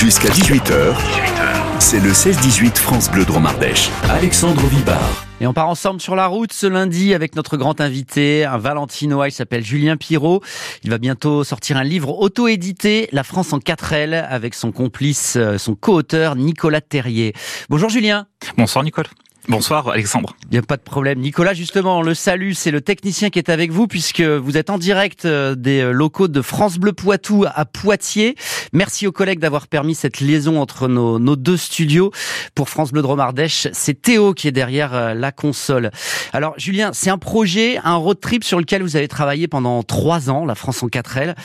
Jusqu'à 18h, c'est le 16-18 France Bleu Dromardèche. Alexandre Vibard. Et on part ensemble sur la route ce lundi avec notre grand invité, un Valentinois, il s'appelle Julien Pirot. Il va bientôt sortir un livre auto-édité, La France en 4 L, avec son complice, euh, son co-auteur Nicolas Terrier. Bonjour Julien. Bonsoir Nicole. Bonsoir Alexandre. Il n'y a pas de problème. Nicolas, justement, le salut, c'est le technicien qui est avec vous puisque vous êtes en direct euh, des euh, locaux de France Bleu Poitou à Poitiers. Merci aux collègues d'avoir permis cette liaison entre nos, deux studios. Pour France Bleu Dromardèche, c'est Théo qui est derrière euh, la console. Alors, Julien, c'est un projet, un road trip sur lequel vous avez travaillé pendant trois ans, la France en 4L.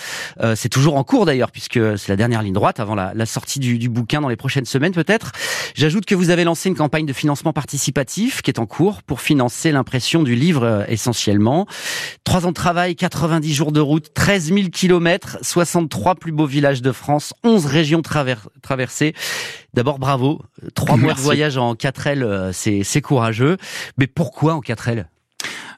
c'est toujours en cours d'ailleurs puisque c'est la dernière ligne droite avant la, sortie du bouquin dans les prochaines semaines peut-être. J'ajoute que vous avez lancé une campagne de financement participatif qui est en cours pour financer l'impression du livre euh, essentiellement. Trois ans de travail, 90 jours de route, 13 000 kilomètres, 63 plus beaux villages de France, 11 régions traversées. D'abord, bravo. Trois mois de voyage en 4L, euh, c'est courageux. Mais pourquoi en 4L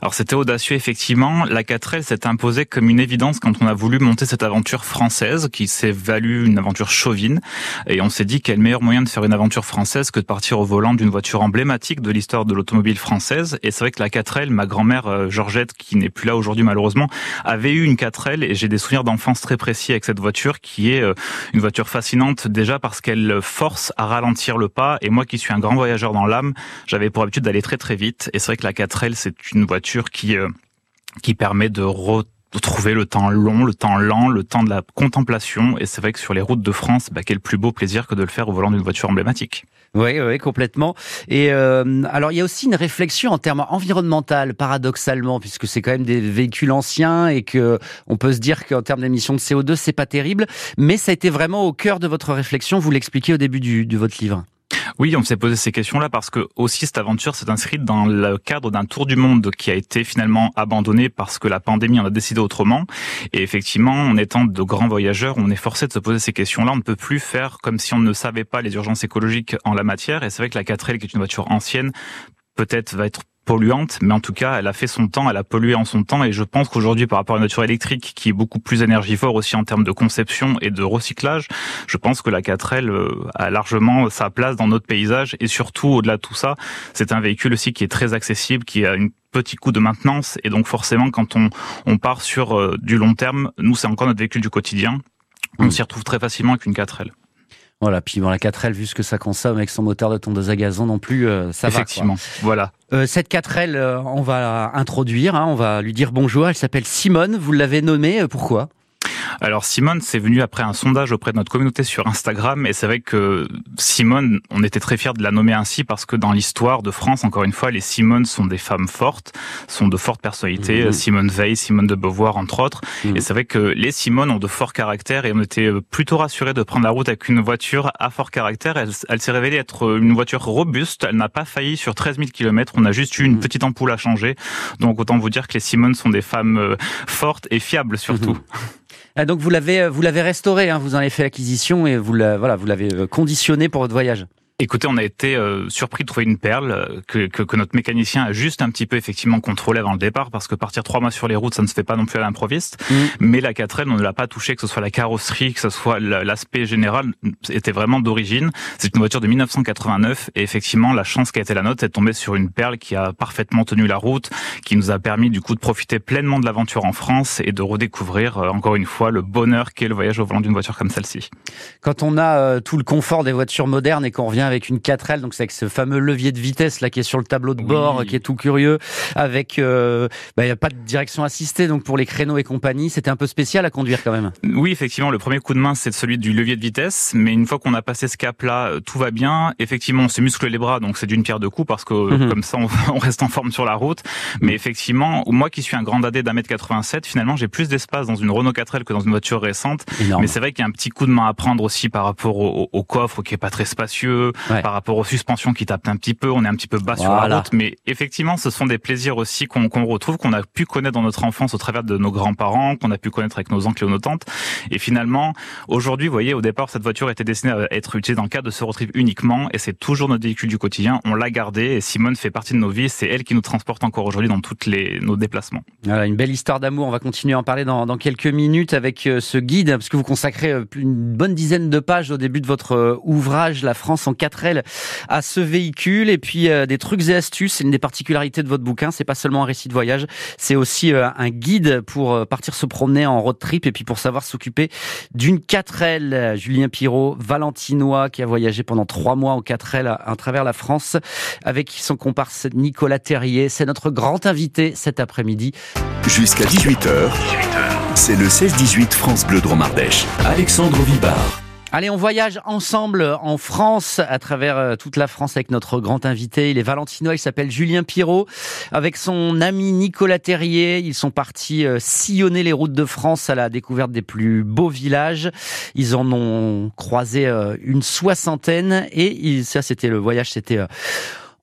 alors c'était audacieux effectivement. La 4L s'est imposée comme une évidence quand on a voulu monter cette aventure française qui s'est value une aventure chauvine. Et on s'est dit quel meilleur moyen de faire une aventure française que de partir au volant d'une voiture emblématique de l'histoire de l'automobile française. Et c'est vrai que la 4L, ma grand-mère euh, Georgette, qui n'est plus là aujourd'hui malheureusement, avait eu une 4L et j'ai des souvenirs d'enfance très précis avec cette voiture qui est euh, une voiture fascinante déjà parce qu'elle force à ralentir le pas. Et moi qui suis un grand voyageur dans l'âme, j'avais pour habitude d'aller très très vite. Et c'est vrai que la 4L, c'est une voiture qui euh, qui permet de retrouver le temps long, le temps lent, le temps de la contemplation. Et c'est vrai que sur les routes de France, bah, quel plus beau plaisir que de le faire au volant d'une voiture emblématique. Oui, oui, complètement. Et euh, alors, il y a aussi une réflexion en termes environnemental, paradoxalement, puisque c'est quand même des véhicules anciens et que on peut se dire qu'en termes d'émissions de CO2, c'est pas terrible. Mais ça a été vraiment au cœur de votre réflexion. Vous l'expliquez au début de votre livre. Oui, on s'est posé ces questions-là parce que aussi cette aventure s'est inscrite dans le cadre d'un tour du monde qui a été finalement abandonné parce que la pandémie en a décidé autrement. Et effectivement, en étant de grands voyageurs, on est forcé de se poser ces questions-là. On ne peut plus faire comme si on ne savait pas les urgences écologiques en la matière. Et c'est vrai que la 4L, qui est une voiture ancienne, peut-être va être polluante, mais en tout cas, elle a fait son temps, elle a pollué en son temps, et je pense qu'aujourd'hui, par rapport à la voiture électrique, qui est beaucoup plus énergivore aussi en termes de conception et de recyclage, je pense que la 4L euh, a largement sa place dans notre paysage, et surtout, au-delà de tout ça, c'est un véhicule aussi qui est très accessible, qui a une petit coût de maintenance, et donc forcément, quand on, on part sur euh, du long terme, nous, c'est encore notre véhicule du quotidien, on mmh. s'y retrouve très facilement avec une 4L. Voilà, puis bon, la 4L, vu ce que ça consomme avec son moteur de tondeuse à gazon non plus, euh, ça Effectivement, va. Effectivement, voilà. Euh, cette 4L, euh, on va introduire, hein, on va lui dire bonjour. Elle s'appelle Simone, vous l'avez nommée, pourquoi? Alors Simone, c'est venu après un sondage auprès de notre communauté sur Instagram et c'est vrai que Simone, on était très fiers de la nommer ainsi parce que dans l'histoire de France, encore une fois, les Simone sont des femmes fortes, sont de fortes personnalités, mhm. Simone Veil, Simone de Beauvoir entre autres. Mhm. Et c'est vrai que les Simone ont de forts caractères et on était plutôt rassurés de prendre la route avec une voiture à fort caractère. Elle, elle s'est révélée être une voiture robuste, elle n'a pas failli sur 13 000 km, on a juste eu une mhm. petite ampoule à changer. Donc autant vous dire que les Simone sont des femmes euh, fortes et fiables surtout. Ah, donc vous l'avez euh, vous l'avez restauré, hein, vous en avez fait l'acquisition et vous voilà vous l'avez euh, conditionné pour votre voyage. Écoutez, on a été euh, surpris de trouver une perle euh, que, que, que, notre mécanicien a juste un petit peu effectivement contrôlé avant le départ parce que partir trois mois sur les routes, ça ne se fait pas non plus à l'improviste. Mm. Mais la 4L, on ne l'a pas touché, que ce soit la carrosserie, que ce soit l'aspect général, était vraiment d'origine. C'est une voiture de 1989 et effectivement, la chance qui a été la nôtre, c'est de tomber sur une perle qui a parfaitement tenu la route, qui nous a permis du coup de profiter pleinement de l'aventure en France et de redécouvrir euh, encore une fois le bonheur qu'est le voyage au volant d'une voiture comme celle-ci. Quand on a tout le confort des voitures modernes et qu'on revient avec une 4L, donc c'est avec ce fameux levier de vitesse là qui est sur le tableau de bord, qui est tout curieux, avec euh, bah, il n'y a pas de direction assistée, donc pour les créneaux et compagnie, c'était un peu spécial à conduire quand même. Oui, effectivement, le premier coup de main c'est celui du levier de vitesse, mais une fois qu'on a passé ce cap-là, euh, tout va bien. Effectivement, on se muscle les bras, donc c'est d'une pierre deux coups parce que mhm. comme ça on, reste en forme sur la route. Mais effectivement, moi qui suis un grand dadé d'un mètre 87, finalement j'ai plus d'espace dans une Renault 4L que dans une voiture récente. Mais c'est vrai qu'il y a un petit coup de main à prendre aussi par rapport au, au coffre qui est pas très spacieux, par rapport aux suspensions qui tapent un petit peu, on est un petit peu bas sur la route, mais effectivement, ce sont des plaisirs aussi qu'on retrouve, qu'on a pu connaître dans notre enfance au travers de nos grands-parents, qu'on a pu connaître avec nos oncles et nos tantes. Et finalement, aujourd'hui, vous voyez, au départ, cette voiture était destinée à être utilisée dans le cadre de ce road trip uniquement, et c'est toujours notre véhicule du quotidien. On l'a gardé, et Simone fait partie de nos vies. C'est elle qui nous transporte encore aujourd'hui dans toutes les nos déplacements. Voilà, une belle histoire d'amour. On va continuer à en parler dans, dans quelques minutes avec euh, ce guide, parce que vous consacrez euh, une bonne dizaine de pages au début de votre euh, ouvrage La France en 4 L à ce véhicule, et puis des trucs et astuces. C'est une des particularités de votre bouquin. C'est pas seulement un récit de voyage, c'est aussi un guide pour partir se promener en road trip et puis pour savoir s'occuper d'une 4L. Julien Pirot, valentinois, qui a voyagé pendant trois mois en 4L à, travers la France avec son comparse Nicolas Terrier. C'est notre grand invité cet après-midi. Jusqu'à 18h, c'est le 16-18 France Bleu Dromardèche. Alexandre Vibard. Allez, on voyage ensemble en France, à travers euh, toute la France avec notre grand invité. Il est valentinois, il s'appelle Julien Pirot. Avec son ami Nicolas Terrier, ils sont partis euh, sillonner les routes de France à la découverte des plus beaux villages. Ils en ont croisé euh, une soixantaine et ça, c'était le voyage, c'était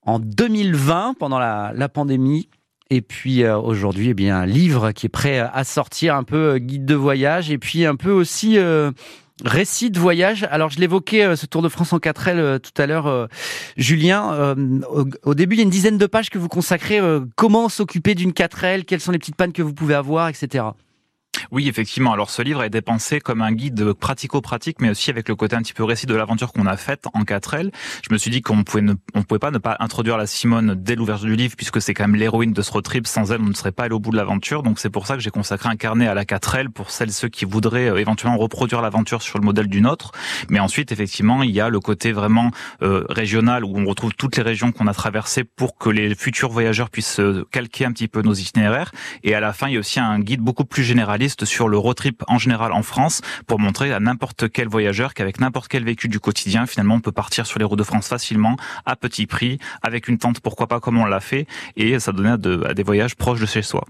en 2020, pendant la, pandémie. Et puis aujourd'hui, eh bien, un livre qui est prêt à sortir, un peu guide de voyage, et puis un peu aussi Récit de voyage. Alors, je l'évoquais, euh, ce Tour de France en 4L euh, tout à l'heure, euh, Julien. Au, début, il y a une dizaine de pages que vous consacrez. comment s'occuper d'une 4L Quelles sont les petites pannes que vous pouvez avoir, etc. Oui, effectivement. Alors ce livre a été pensé comme un guide pratico-pratique, mais aussi avec le côté un petit peu récit de l'aventure qu'on a faite en 4L. Je me suis dit qu'on pouvait ne, on pouvait pas ne pas introduire la Simone dès l'ouverture du livre, puisque c'est quand même l'héroïne de ce road trip. Sans elle, on ne serait pas allé au bout de l'aventure. Donc c'est pour ça que j'ai consacré un carnet à la 4L pour celles ceux qui voudraient euh, éventuellement reproduire l'aventure sur le modèle du nôtre. Mais ensuite, effectivement, il y a le côté vraiment euh, régional où on retrouve toutes les régions qu'on a traversées pour que les futurs voyageurs puissent euh, calquer un petit peu nos itinéraires. Et à la fin, il y a aussi un guide beaucoup plus sur le road trip en général en France pour montrer à n'importe quel voyageur qu'avec n'importe quel véhicule du quotidien, finalement, on peut partir sur les routes de France facilement, à petit prix, avec une tente, pourquoi pas, comme on l'a fait, et ça donnait à, des voyages proches de chez soi.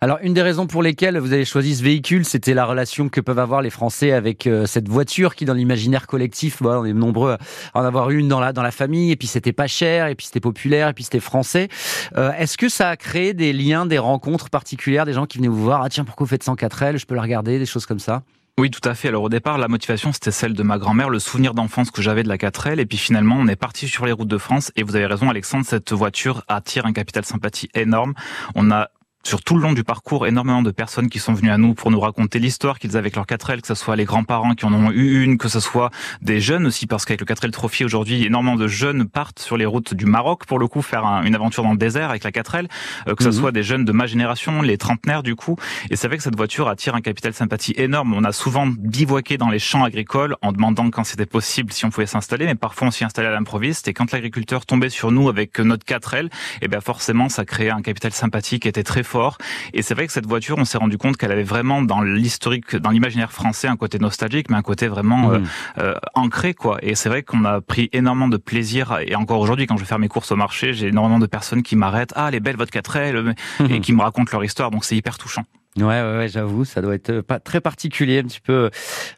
Alors, une des raisons pour lesquelles vous avez choisi ce véhicule, c'était la relation que peuvent avoir les Français avec euh, cette voiture qui, dans l'imaginaire collectif, on est nombreux à en avoir une dans la, dans la famille, et puis c'était pas cher, et puis c'était populaire, et puis c'était français. Euh, est-ce que ça a créé des liens, des rencontres particulières, des gens qui venaient vous voir, ah tiens, pourquoi vous faites 104 je peux la regarder, des choses comme ça oui, tout à fait. Alors au départ, la motivation, c'était celle de ma grand-mère, le souvenir d'enfance que j'avais de la 4L. Et puis finalement, on est parti sur les routes de France. Et vous avez raison, Alexandre, cette voiture attire un capital sympathie énorme. On a sur tout le long du parcours énormément de personnes qui sont venues à nous pour nous raconter l'histoire qu'ils avaient avec leur 4L, que ce soit les grands-parents qui en ont eu une, que ce soit des jeunes aussi, parce qu'avec le 4L Trophy aujourd'hui, énormément de jeunes partent sur les routes du Maroc pour le coup faire une aventure dans le désert avec la 4L, euh, que ce mhm. soit des jeunes de ma génération, les trentenaires du coup. Et c'est vrai que cette voiture attire un capital sympathie énorme. On a souvent bivouaqué dans les champs agricoles en demandant quand c'était possible si on pouvait s'installer, mais parfois on s'y installait à l'improviste. Et quand l'agriculteur tombait sur nous avec notre 4L, et eh bien forcément ça créait un capital sympathie qui était très fort. Et c'est vrai que cette voiture, on s'est rendu compte qu'elle avait vraiment dans l'historique, dans l'imaginaire français, un côté nostalgique, mais un côté vraiment mmh. euh, euh, ancré, quoi. Et c'est vrai qu'on a pris énormément de plaisir. Et encore aujourd'hui, quand je vais faire mes courses au marché, j'ai énormément de personnes qui m'arrêtent. Ah, les belles votre 4L, et mmh. qui me racontent leur histoire. Donc c'est hyper touchant. Ouais, ouais, ouais j'avoue, ça doit être euh, pas très particulier, un petit peu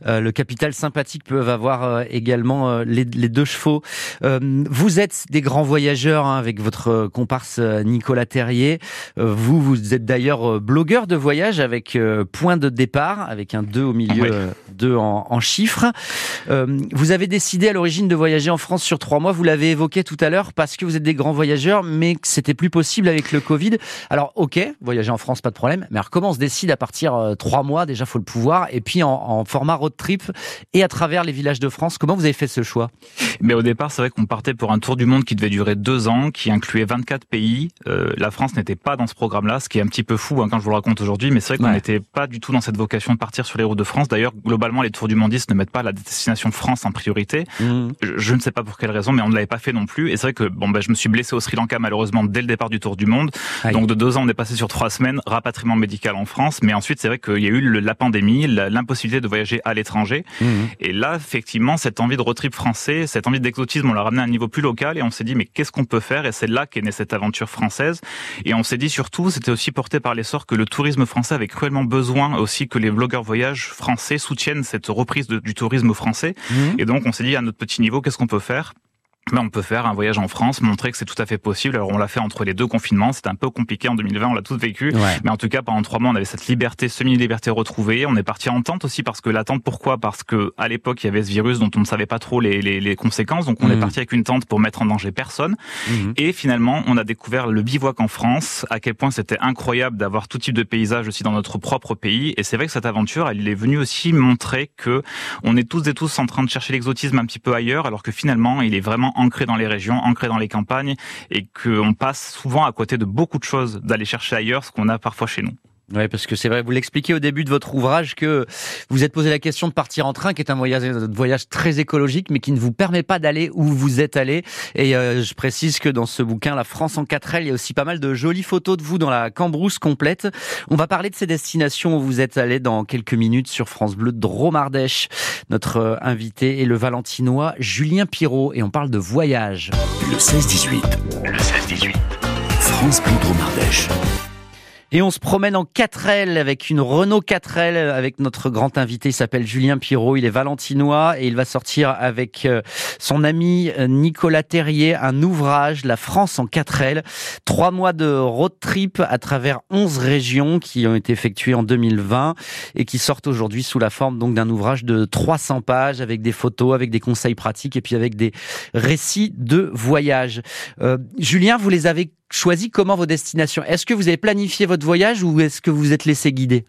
euh, le capital sympathique peuvent avoir euh, également les, les, deux chevaux. vous êtes des grands voyageurs hein, avec votre comparse Nicolas Terrier. vous, vous êtes d'ailleurs blogueur de voyage avec point de départ, avec un 2 au milieu, 2 en, en, chiffres. vous avez décidé à l'origine de voyager en France sur trois mois. Vous l'avez évoqué tout à l'heure parce que vous êtes des grands voyageurs, mais que c'était plus possible avec le Covid. Alors, ok, voyager en France, pas de problème. Mais alors, comment décide à partir euh, trois mois, déjà faut le pouvoir, et puis en, format road trip et à travers les villages de France. Comment vous avez fait ce choix? Mais au départ, c'est vrai qu'on partait pour un tour du monde qui devait durer deux ans, qui incluait 24 pays. Euh, la France n'était pas dans ce programme-là, ce qui est un petit peu fou hein, quand je vous le raconte aujourd'hui, mais c'est vrai qu'on n'était pas du tout dans cette vocation de partir sur les routes de France. D'ailleurs, globalement, les tours du mondistes ne mettent pas la destination France en priorité. Mmh. Je, ne sais pas pour quelle raison, mais on ne l'avait pas fait non plus. Et c'est vrai que bon, ben, je me suis blessé au Sri Lanka malheureusement dès le départ du tour du monde. Donc de deux ans, on est passé sur trois semaines, rapatriement médical en France, mais ensuite c'est vrai qu'il y a eu la pandémie, l'impossibilité de voyager à l'étranger. Mmh. Et là, effectivement, cette envie de road trip français, cette envie d'exotisme, on l'a ramené à un niveau plus local et on s'est dit, mais qu'est-ce qu'on peut faire? Et c'est là qu'est née cette aventure française. Et on s'est dit surtout, c'était aussi porté par l'essor que le tourisme français avait cruellement besoin aussi que les blogueurs voyage français soutiennent cette reprise du tourisme français. Mmh. Et donc, on s'est dit, à notre petit niveau, qu'est-ce qu'on peut faire? Mais on peut faire un voyage en France, montrer que c'est tout à fait possible. Alors on l'a fait entre les deux confinements, c'était un peu compliqué en 2020, on l'a tous vécu, mais en tout cas pendant trois mois on avait cette liberté, semi-liberté retrouvée. On est parti en tente aussi parce que la tente, pourquoi? Parce que à l'époque il y avait ce virus dont on ne savait pas trop les, les, les conséquences, donc on est mmh. parti avec une tente pour mettre en danger personne. Mmh. Et finalement on a découvert le bivouac en France, à quel point c'était incroyable d'avoir tout type de paysage aussi dans notre propre pays. Et c'est vrai que cette aventure, elle est venue aussi montrer que on est tous et tous en train de chercher l'exotisme un petit peu ailleurs, alors que finalement il est vraiment ancré dans les régions, ancré dans les campagnes, et qu'on passe souvent à côté de beaucoup de choses d'aller chercher ailleurs ce qu'on a parfois chez nous. Oui, parce que c'est vrai, vous l'expliquez au début de votre ouvrage que vous êtes posé la question de partir en train, qui est un voyage, un voyage très écologique, mais qui ne vous permet pas d'aller où vous êtes allé. Et euh, je précise que dans ce bouquin, La France en 4 L, il y a aussi pas mal de jolies photos de vous dans la cambrousse complète. On va parler de ces destinations où vous êtes allé dans quelques minutes sur France Bleu Dromardèche. Notre euh, invité est le Valentinois Julien Pirot et on parle de voyage. Le 16-18. Le 16-18. France Bleu Dromardèche. Et on se promène en 4L avec une Renault 4L avec notre grand invité, il s'appelle Julien Pirot, il est valentinois et il va sortir avec euh, son ami euh, Nicolas Terrier un ouvrage, La France en 4L. Trois mois de road trip à travers 11 régions qui ont été effectuées en 2020 et qui sortent aujourd'hui sous la forme donc d'un ouvrage de 300 pages avec des photos, avec des conseils pratiques et puis avec des récits de voyage. Euh, Julien, vous les avez choisi comment vos destinations. Est-ce que vous avez planifié votre voyage ou est-ce que vous vous êtes laissé guider?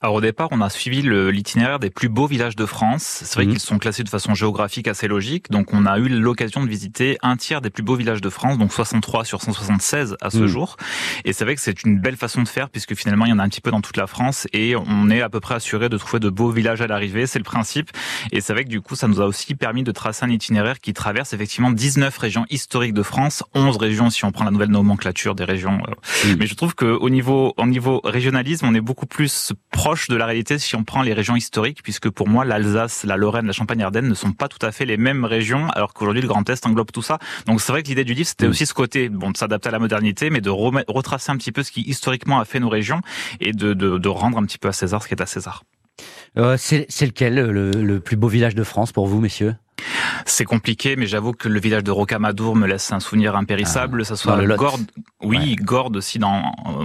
Alors au départ, on a suivi l'itinéraire des plus beaux villages de France. C'est vrai mhm. qu'ils sont classés de façon géographique assez logique. Donc on a eu l'occasion de visiter un tiers des plus beaux villages de France, donc 63 sur 176 à ce mhm. jour. Et c'est vrai que c'est une belle façon de faire puisque finalement il y en a un petit peu dans toute la France et on est à peu près assuré de trouver de beaux villages à l'arrivée. C'est le principe. Et c'est vrai que du coup, ça nous a aussi permis de tracer un itinéraire qui traverse effectivement 19 régions historiques de France, 11 régions si on prend la nouvelle nomenclature des régions. Euh. Mais je trouve qu'au niveau, au niveau régionalisme, on est beaucoup plus proche de la réalité si on prend les régions historiques, puisque pour moi, l'Alsace, la Lorraine, la Champagne-Ardenne ne sont pas tout à fait les mêmes régions, alors qu'aujourd'hui, le Grand Est englobe tout ça. Donc c'est vrai que l'idée du livre, c'était mm. aussi ce côté, bon, de s'adapter à la modernité, mais de retracer un petit peu ce qui historiquement a fait nos régions et de, de, de rendre un petit peu à César ce qui est à César. Euh, c'est lequel le, le plus beau village de France pour vous, messieurs? C'est compliqué, mais j'avoue que le village de Rocamadour me laisse un souvenir impérissable. Ah, ça soit Gordes, oui, Gordes aussi dans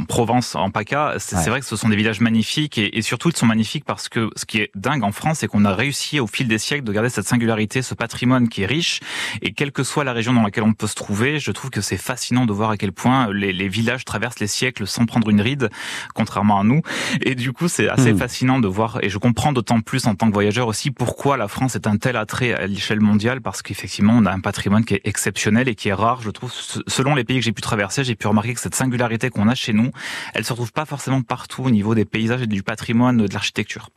Provence, en PACA. C'est vrai que ce sont des villages magnifiques et, et, surtout ils sont magnifiques parce que ce qui est dingue en France, c'est qu'on a réussi au fil des siècles de garder cette singularité, ce patrimoine qui est riche. Et quelle que soit la région dans laquelle on peut se trouver, je trouve que c'est fascinant de voir à quel point les, les, villages traversent les siècles sans prendre une ride, contrairement à nous. Et du coup, c'est assez hmm. fascinant de voir. Et je comprends d'autant plus en tant que voyageur aussi pourquoi la France est un tel attrait à l'échelle mondiale parce qu'effectivement, on a un patrimoine qui est exceptionnel et qui est rare, je trouve. Selon les pays que j'ai pu traverser, j'ai pu remarquer que cette singularité qu'on a chez nous, elle se retrouve pas forcément partout au niveau des paysages et du patrimoine, de l'architecture.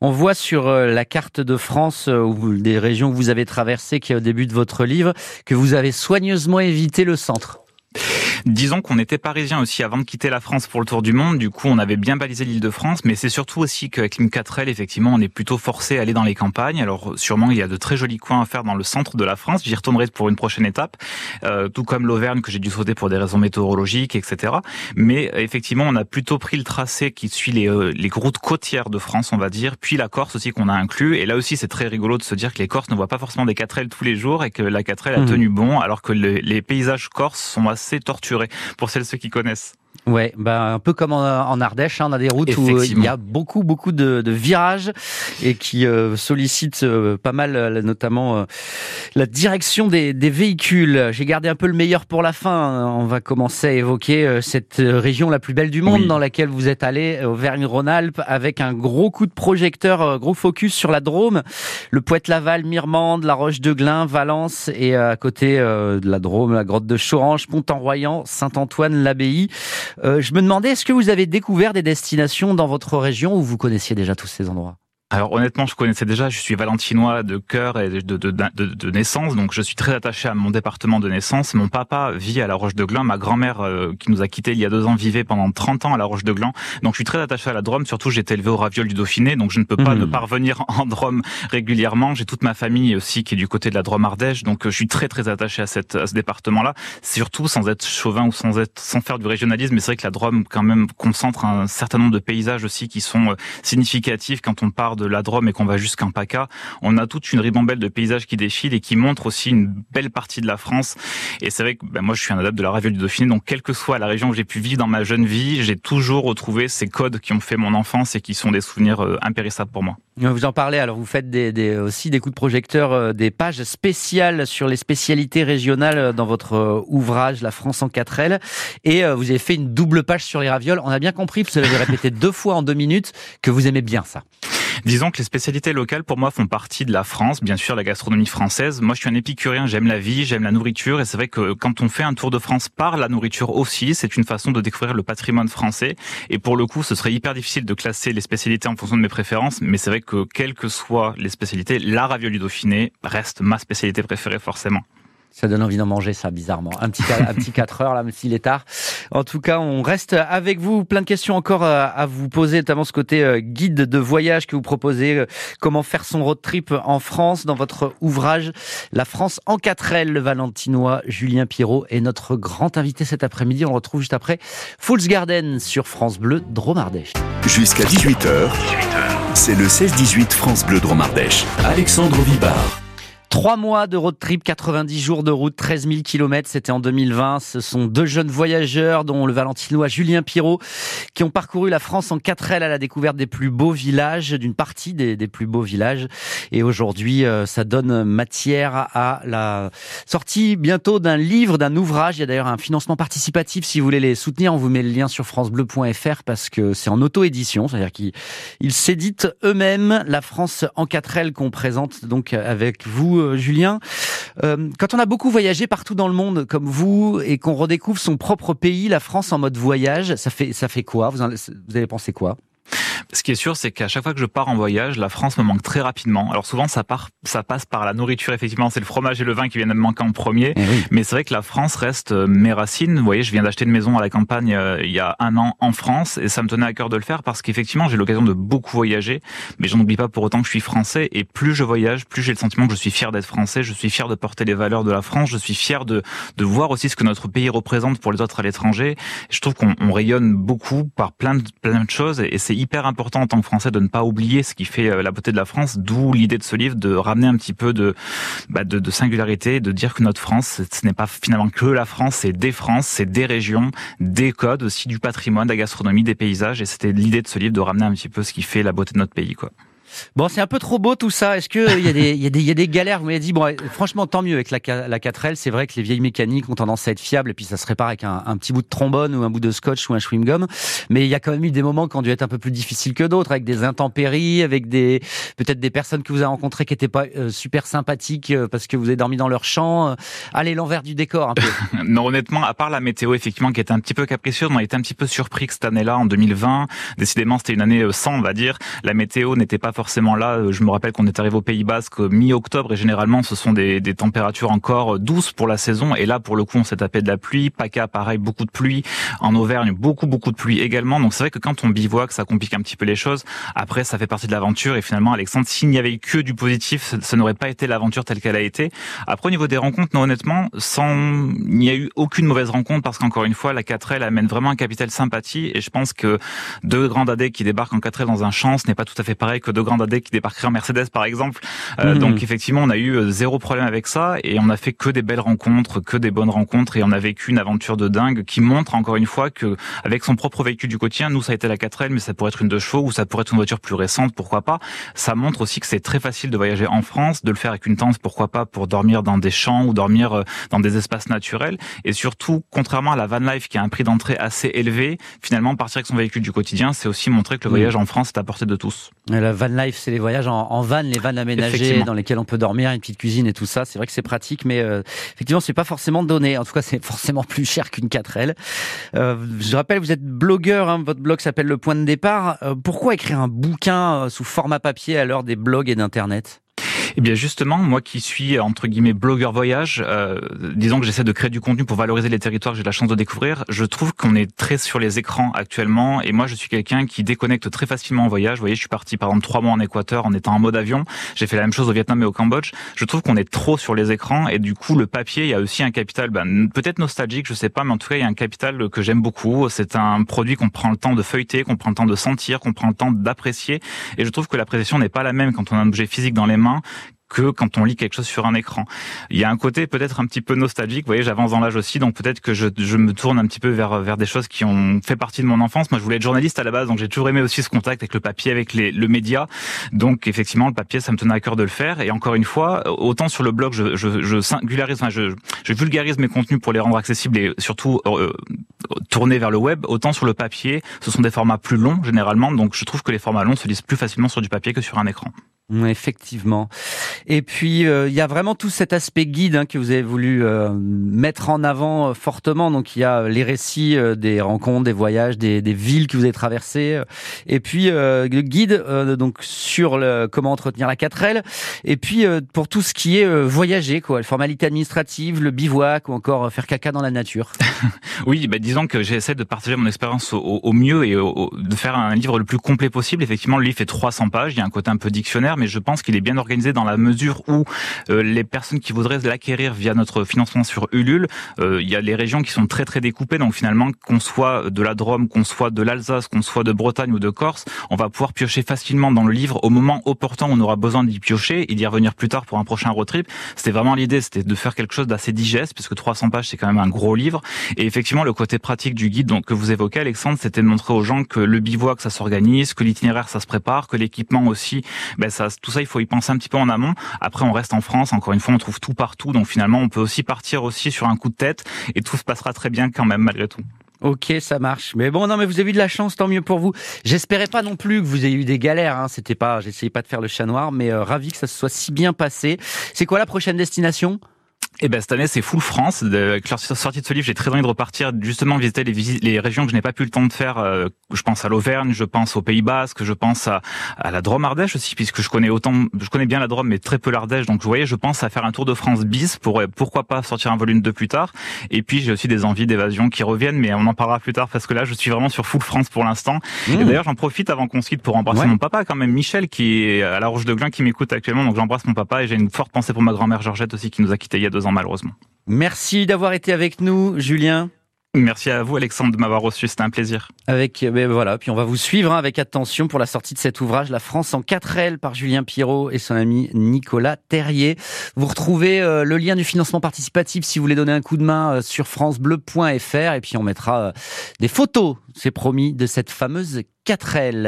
On voit sur euh, la carte de France euh, ou des régions que vous avez traversées, qui est au début de votre livre, que vous avez soigneusement évité le centre. Disons qu'on était parisien aussi avant de quitter la France pour le tour du monde. Du coup, on avait bien balisé l'île de France, mais c'est surtout aussi qu'avec l'île 4L, effectivement, on est plutôt forcé à aller dans les campagnes. Alors, sûrement, il y a de très jolis coins à faire dans le centre de la France. J'y retournerai pour une prochaine étape, euh, tout comme l'Auvergne que j'ai dû sauter pour des raisons météorologiques, etc. Mais effectivement, on a plutôt pris le tracé qui suit les, euh, les routes côtières de France, on va dire, puis la Corse aussi qu'on a inclus. Et là aussi, c'est très rigolo de se dire que les Corses ne voient pas forcément des 4L tous les jours et que la 4L a mmh. tenu bon, alors que les paysages corses sont assez tortueux pour celles ceux qui connaissent. Ouais, bah un peu comme en, Ardèche, hein, on a des routes où euh, il y a beaucoup beaucoup de, de virages et qui euh, sollicitent euh, pas mal, notamment la direction des, des véhicules. J'ai gardé un peu le meilleur pour la fin. On va commencer à évoquer cette région la plus belle du monde dans laquelle vous êtes allé, Auvergne-Rhône-Alpes, avec un gros coup de projecteur, gros focus sur la Drôme, le Poète-Laval, Mirmande, la Roche de Glin, Valence et à côté de la Drôme, la grotte de Chorange, Pont-en-Royan, Saint-Antoine, l'Abbaye. Euh, je me demandais, est-ce que vous avez découvert des destinations dans votre région où vous connaissiez déjà tous ces endroits? Alors honnêtement, je connaissais déjà, je suis valentinois de cœur et de, de, de, de, naissance, donc je suis très attaché à mon département de naissance. Mon papa vit à la Roche de Gland, ma grand-mère euh, qui nous a quittés il y a deux ans vivait pendant 30 ans à la Roche de Gland, donc je suis très attaché à la Drôme, surtout j'ai été élevé au Raviol du Dauphiné, donc je ne peux pas mmh. ne pas revenir en Drôme régulièrement. J'ai toute ma famille aussi qui est du côté de la Drôme Ardèche, donc euh, je suis très très attaché à, cette, à ce département-là, surtout sans être chauvin ou sans, être, sans faire du régionalisme, mais c'est vrai que la Drôme quand même concentre un certain nombre de paysages aussi qui sont euh, significatifs quand on part de la Drôme et qu'on va jusqu'en PACA, on a toute une ribambelle de paysages qui défilent et qui montrent aussi une belle partie de la France. Et c'est vrai que ben, moi, je suis un adepte de la raviolie du Dauphiné, donc quelle que soit la région où j'ai pu vivre dans ma jeune vie, j'ai toujours retrouvé ces codes qui ont fait mon enfance et qui sont des souvenirs euh, impérissables pour moi. Vous en parlez, alors vous faites aussi des coups de projecteur, euh, des pages spéciales sur les spécialités régionales euh, dans votre ouvrage La France en 4 L. Et vous avez fait une double page sur les ravioles. On a bien compris, vous l'avez répété deux fois en deux minutes, que vous aimez bien ça. Disons que les spécialités locales, pour moi, font partie de la France, bien sûr, la gastronomie française. Moi, je suis un épicurien, j'aime la vie, j'aime la nourriture, et c'est vrai que quand on fait un tour de France par la nourriture aussi, c'est une façon de découvrir le patrimoine français. Et pour le coup, ce serait hyper difficile de classer les spécialités en fonction de mes préférences, mais c'est vrai que quelles que soient les spécialités, la ravioli dauphiné reste ma spécialité préférée forcément. Ça donne envie d'en manger, ça, bizarrement. Un petit, un petit 4 heures, là, même s'il est tard. En tout cas, on reste avec vous. Plein de questions encore à, vous poser, notamment ce côté euh, guide de voyage que vous proposez. Euh, comment faire son road trip en France dans votre ouvrage La France en 4 L. Le Valentinois Julien Pierrot est notre grand invité cet après-midi. On retrouve juste après Fools Garden sur France Bleu Dromardèche. Jusqu'à 18h, c'est le 16-18 France Bleu Dromardèche. Alexandre Vibard. Trois mois de road trip, 90 jours de route, 13 000 kilomètres, c'était en 2020. Ce sont deux jeunes voyageurs, dont le valentinois Julien Pirot, qui ont parcouru la France en quatre ailes à la découverte des plus beaux villages, d'une partie des, des, plus beaux villages. Et aujourd'hui, euh, ça donne matière à la sortie bientôt d'un livre, d'un ouvrage. Il y a d'ailleurs un financement participatif si vous voulez les soutenir. On vous met le lien sur francebleu.fr parce que c'est en auto-édition, c'est-à-dire qu'ils s'éditent eux-mêmes la France en quatre ailes qu'on présente donc avec vous euh, Julien. Euh, quand on a beaucoup voyagé partout dans le monde, comme vous, et qu'on redécouvre son propre pays, la France en mode voyage, ça fait, ça fait quoi? Vous, vous avez pensé quoi? Ce qui est sûr, c'est qu'à chaque fois que je pars en voyage, la France me manque très rapidement. Alors souvent, ça part, ça passe par la nourriture. Effectivement, c'est le fromage et le vin qui viennent me manquer en premier. Eh Mais c'est vrai que la France reste euh, mes racines. Vous voyez, je viens d'acheter une maison à la campagne euh, il y a un an en France et ça me tenait à cœur de le faire parce qu'effectivement, j'ai l'occasion de beaucoup voyager. Mais j'en oublie pas pour autant que je suis français et plus je voyage, plus j'ai le sentiment que je suis fier d'être français. Je suis fier de porter les valeurs de la France. Je suis fier de de voir aussi ce que notre pays représente pour les autres à l'étranger. Je trouve qu'on rayonne beaucoup par plein de plein de choses et c'est hyper important en tant que Français de ne pas oublier ce qui fait euh, la beauté de la France, d'où l'idée de ce livre de ramener un petit peu de, bah de, singularité, de dire que notre France, ce n'est pas finalement que la France, c'est des France, c'est des régions, des codes, aussi du patrimoine, de la gastronomie, des paysages, et c'était l'idée de ce livre de ramener un petit peu ce qui fait la beauté de notre pays, quoi. Bon, c'est un peu trop beau tout ça. Est-ce que il y a des y a des y a des galères? Vous m'avez dit bon, franchement tant mieux avec la la 4L. C'est vrai que les vieilles mécaniques ont tendance à être fiables et puis ça se répare avec un, un petit bout de trombone ou un bout de scotch ou un chewing gum. Mais il y a quand même eu des moments qui ont dû être un peu plus difficiles que d'autres, avec des intempéries, avec des peut-être des personnes que vous avez rencontrées qui étaient pas euh, super sympathiques euh, parce que vous avez dormi dans leur champ. Euh, allez, l'envers du décor un peu. non, honnêtement, à part la météo effectivement qui était un petit peu capricieuse, on a été un petit peu surpris que cette année-là, en 2020, décidément c'était une année sans, on va dire. La météo n'était pas forcément là je me rappelle qu'on est arrivé au Pays Basque mi-octobre et généralement ce sont des, des, températures encore douces pour la saison. Et là, pour le coup, on s'est tapé de la pluie. PACA, pareil, beaucoup de pluie. En Auvergne, beaucoup, beaucoup de pluie également. Donc c'est vrai que quand on bivouac, ça complique un petit peu les choses. Après, ça fait partie de l'aventure. Et finalement, Alexandre, s'il n'y avait que du positif, ça, n'aurait pas été l'aventure telle qu'elle a été. Après, au niveau des rencontres, non, honnêtement, sans, il n'y a eu aucune mauvaise rencontre parce qu'encore une fois, la 4L amène vraiment un capital sympathie. Et je pense que deux grands dadais qui débarquent en 4L dans un champ, ce n'est pas tout à fait pareil que deux grands dadais qui débarqueraient en Mercedes, par exemple. Euh, mhm. Donc effectivement, on a eu euh, zéro problème avec ça et on a fait que des belles rencontres, que des bonnes rencontres et on a vécu une aventure de dingue qui montre encore une fois que avec son propre véhicule du quotidien, nous ça a été la 4L, mais ça pourrait être une deux chevaux ou ça pourrait être une voiture plus récente, pourquoi pas. Ça montre aussi que c'est très facile de voyager en France, de le faire avec une tente, pourquoi pas, pour dormir dans des champs ou dormir euh, dans des espaces naturels. Et surtout, contrairement à la van life qui a un prix d'entrée assez élevé, finalement partir avec son véhicule du quotidien, c'est aussi montrer que le voyage en France est à portée de tous. La van life, c'est les voyages en, en van, les vannes aménagées dans lesquelles on peut dormir, une petite cuisine et tout ça. C'est vrai que c'est pratique, mais euh, effectivement, c'est pas forcément donné. En tout cas, c'est forcément plus cher qu'une 4L. Euh, je rappelle, vous êtes blogueur. Hein, votre blog s'appelle Le Point de Départ. Euh, pourquoi écrire un bouquin euh, sous format papier à l'heure des blogs et d'Internet? Eh bien justement, moi qui suis entre guillemets blogueur voyage, euh, disons que j'essaie de créer du contenu pour valoriser les territoires que j'ai la chance de découvrir, je trouve qu'on est très sur les écrans actuellement et moi je suis quelqu'un qui déconnecte très facilement en voyage. Vous voyez, je suis parti par exemple trois mois en Équateur en étant en mode avion. J'ai fait la même chose au Vietnam et au Cambodge. Je trouve qu'on est trop sur les écrans et du coup le papier, il y a aussi un capital ben, peut-être nostalgique, je sais pas, mais en tout cas il y a un capital que j'aime beaucoup. C'est un produit qu'on prend le temps de feuilleter, qu'on prend le temps de sentir, qu'on prend le temps d'apprécier et je trouve que l'appréciation n'est pas la même quand on a un objet physique dans les mains que quand on lit quelque chose sur un écran. Il y a un côté peut-être un petit peu nostalgique. Vous voyez, j'avance dans l'âge aussi, donc peut-être que je, je, me tourne un petit peu vers vers des choses qui ont fait partie de mon enfance. Moi, je voulais être journaliste à la base, donc j'ai toujours aimé aussi ce contact avec le papier, avec les, le média. Donc effectivement, le papier, ça me tenait à cœur de le faire. Et encore une fois, autant sur le blog, je, je, je singularise, enfin, je, je vulgarise mes contenus pour les rendre accessibles et surtout euh, tourner vers le web. Autant sur le papier, ce sont des formats plus longs généralement, donc je trouve que les formats longs se lisent plus facilement sur du papier que sur un écran. Effectivement. Et puis euh, il y a vraiment tout cet aspect guide hein, que vous avez voulu euh, mettre en avant euh, fortement. Donc il y a les récits des rencontres, des voyages, des, des, villes que vous avez traversées, et puis le guide donc sur le, comment entretenir la 4L, et puis pour tout ce qui est voyager, quoi, les formalités administratives, le bivouac ou encore faire caca dans la nature. oui, bah, disons que j'essaie de partager mon expérience au, au, mieux et de faire un livre le plus complet possible. Effectivement, le livre fait 300 pages, il y a un côté un peu dictionnaire mais je pense qu'il est bien organisé dans la mesure où euh, les personnes qui voudraient l'acquérir via notre financement sur Ulule, euh, il y a les régions qui sont très très découpées, donc finalement qu'on soit de la Drôme, qu'on soit de l'Alsace, qu'on soit de Bretagne ou de Corse, on va pouvoir piocher facilement dans le livre au moment opportun où on aura besoin d'y piocher et d'y revenir plus tard pour un prochain road trip. C'était vraiment l'idée, c'était de faire quelque chose d'assez digeste, puisque 300 pages c'est quand même un gros livre. Et effectivement, le côté pratique du guide donc, que vous évoquez, Alexandre, c'était de montrer aux gens que le bivouac ça s'organise, que l'itinéraire ça se prépare, que l'équipement aussi, ben ça tout ça, il faut y penser un petit peu en amont. Après, on reste en France. Encore une fois, on trouve tout partout. Donc finalement, on peut aussi partir aussi sur un coup de tête et tout se passera très bien quand même malgré tout. Ok, ça marche. Mais bon, non, mais vous avez eu de la chance, tant mieux pour vous. J'espérais pas non plus que vous ayez eu des galères. Hein. C'était pas, j'essayais pas de faire le chat noir, mais euh, ravi que ça se soit si bien passé. C'est quoi la prochaine destination? Eh ben cette année c'est full France. Avec la sortie de ce livre, j'ai très envie de repartir justement visiter les, les régions que je n'ai pas pu le temps de faire. Euh, je pense à l'Auvergne, je pense au Pays Basque, je pense à, à la Drôme Ardèche aussi, puisque je connais autant, je connais bien la Drôme mais très peu l'Ardèche. Donc vous voyez, je pense à faire un tour de France bis pour pourquoi pas sortir un volume de plus tard. Et puis j'ai aussi des envies d'évasion qui reviennent, mais on en parlera plus tard parce que là je suis vraiment sur full France pour l'instant. Et mmh. d'ailleurs j'en profite avant qu'on se quitte pour embrasser mon papa quand même, Michel qui est à la Roche de Glin qui m'écoute actuellement. Donc j'embrasse mon papa et j'ai une forte pensée pour ma grand-mère Georgette aussi qui nous a quittés il y a deux ans malheureusement. Merci d'avoir été avec nous, Julien. Merci à vous, Alexandre, de m'avoir reçu. C'était un plaisir. Avec, euh, ben voilà, puis on va vous suivre hein, avec attention pour la sortie de cet ouvrage, La France en 4L, par Julien Pierrot et son ami Nicolas Terrier. Vous retrouvez euh, le lien du financement participatif si vous voulez donner un coup de main euh, sur francebleu.fr et puis on mettra des photos, c'est promis, de cette fameuse 4L.